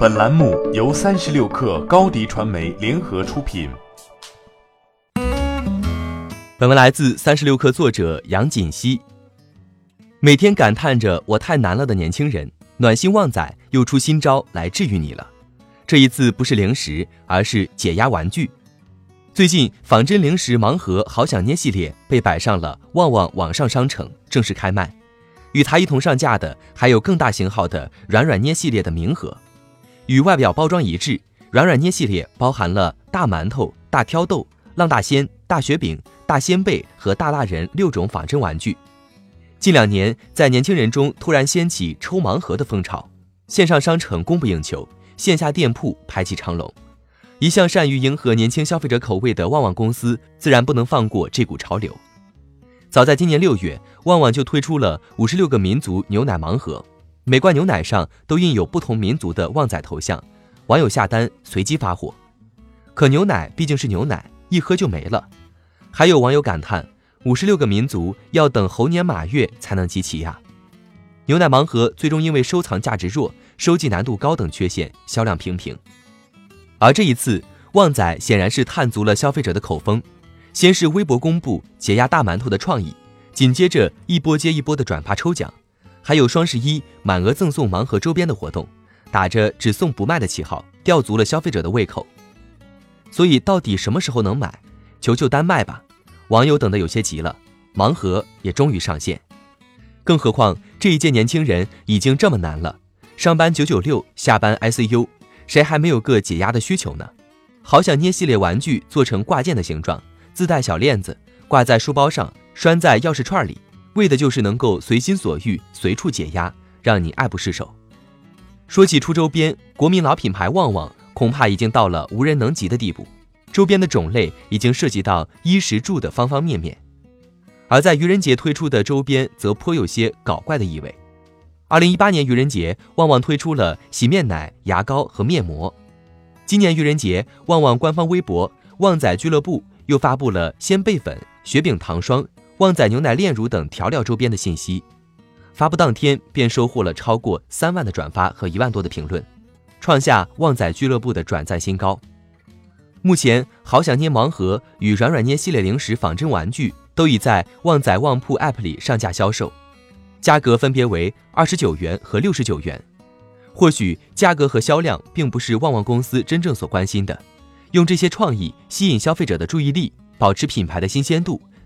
本栏目由三十六氪高低传媒联合出品。本文来自三十六氪作者杨锦熙。每天感叹着我太难了的年轻人，暖心旺仔又出新招来治愈你了。这一次不是零食，而是解压玩具。最近仿真零食盲盒好想捏系列被摆上了旺旺网上商城，正式开卖。与它一同上架的还有更大型号的软软捏系列的明盒。与外表包装一致，软软捏系列包含了大馒头、大挑豆、浪大仙、大雪饼、大仙贝和大辣人六种仿真玩具。近两年，在年轻人中突然掀起抽盲盒的风潮，线上商城供不应求，线下店铺排起长龙。一向善于迎合年轻消费者口味的旺旺公司，自然不能放过这股潮流。早在今年六月，旺旺就推出了五十六个民族牛奶盲盒。每罐牛奶上都印有不同民族的旺仔头像，网友下单随机发货。可牛奶毕竟是牛奶，一喝就没了。还有网友感叹：五十六个民族要等猴年马月才能集齐呀！牛奶盲盒最终因为收藏价值弱、收集难度高等缺陷，销量平平。而这一次，旺仔显然是探足了消费者的口风，先是微博公布解压大馒头的创意，紧接着一波接一波的转发抽奖。还有双十一满额赠送盲盒周边的活动，打着只送不卖的旗号，吊足了消费者的胃口。所以到底什么时候能买？求求单卖吧！网友等得有些急了，盲盒也终于上线。更何况这一届年轻人已经这么难了，上班九九六，下班 ICU，谁还没有个解压的需求呢？好想捏系列玩具做成挂件的形状，自带小链子，挂在书包上，拴在钥匙串里。为的就是能够随心所欲、随处解压，让你爱不释手。说起出周边，国民老品牌旺旺恐怕已经到了无人能及的地步，周边的种类已经涉及到衣食住的方方面面。而在愚人节推出的周边则颇有些搞怪的意味。二零一八年愚人节，旺旺推出了洗面奶、牙膏和面膜。今年愚人节，旺旺官方微博“旺仔俱乐部”又发布了鲜贝粉、雪饼糖霜。旺仔牛奶炼乳等调料周边的信息，发布当天便收获了超过三万的转发和一万多的评论，创下旺仔俱乐部的转赞新高。目前，好想捏盲盒与软软捏系列零食仿真玩具都已在旺仔旺铺 App 里上架销售，价格分别为二十九元和六十九元。或许价格和销量并不是旺旺公司真正所关心的，用这些创意吸引消费者的注意力，保持品牌的新鲜度。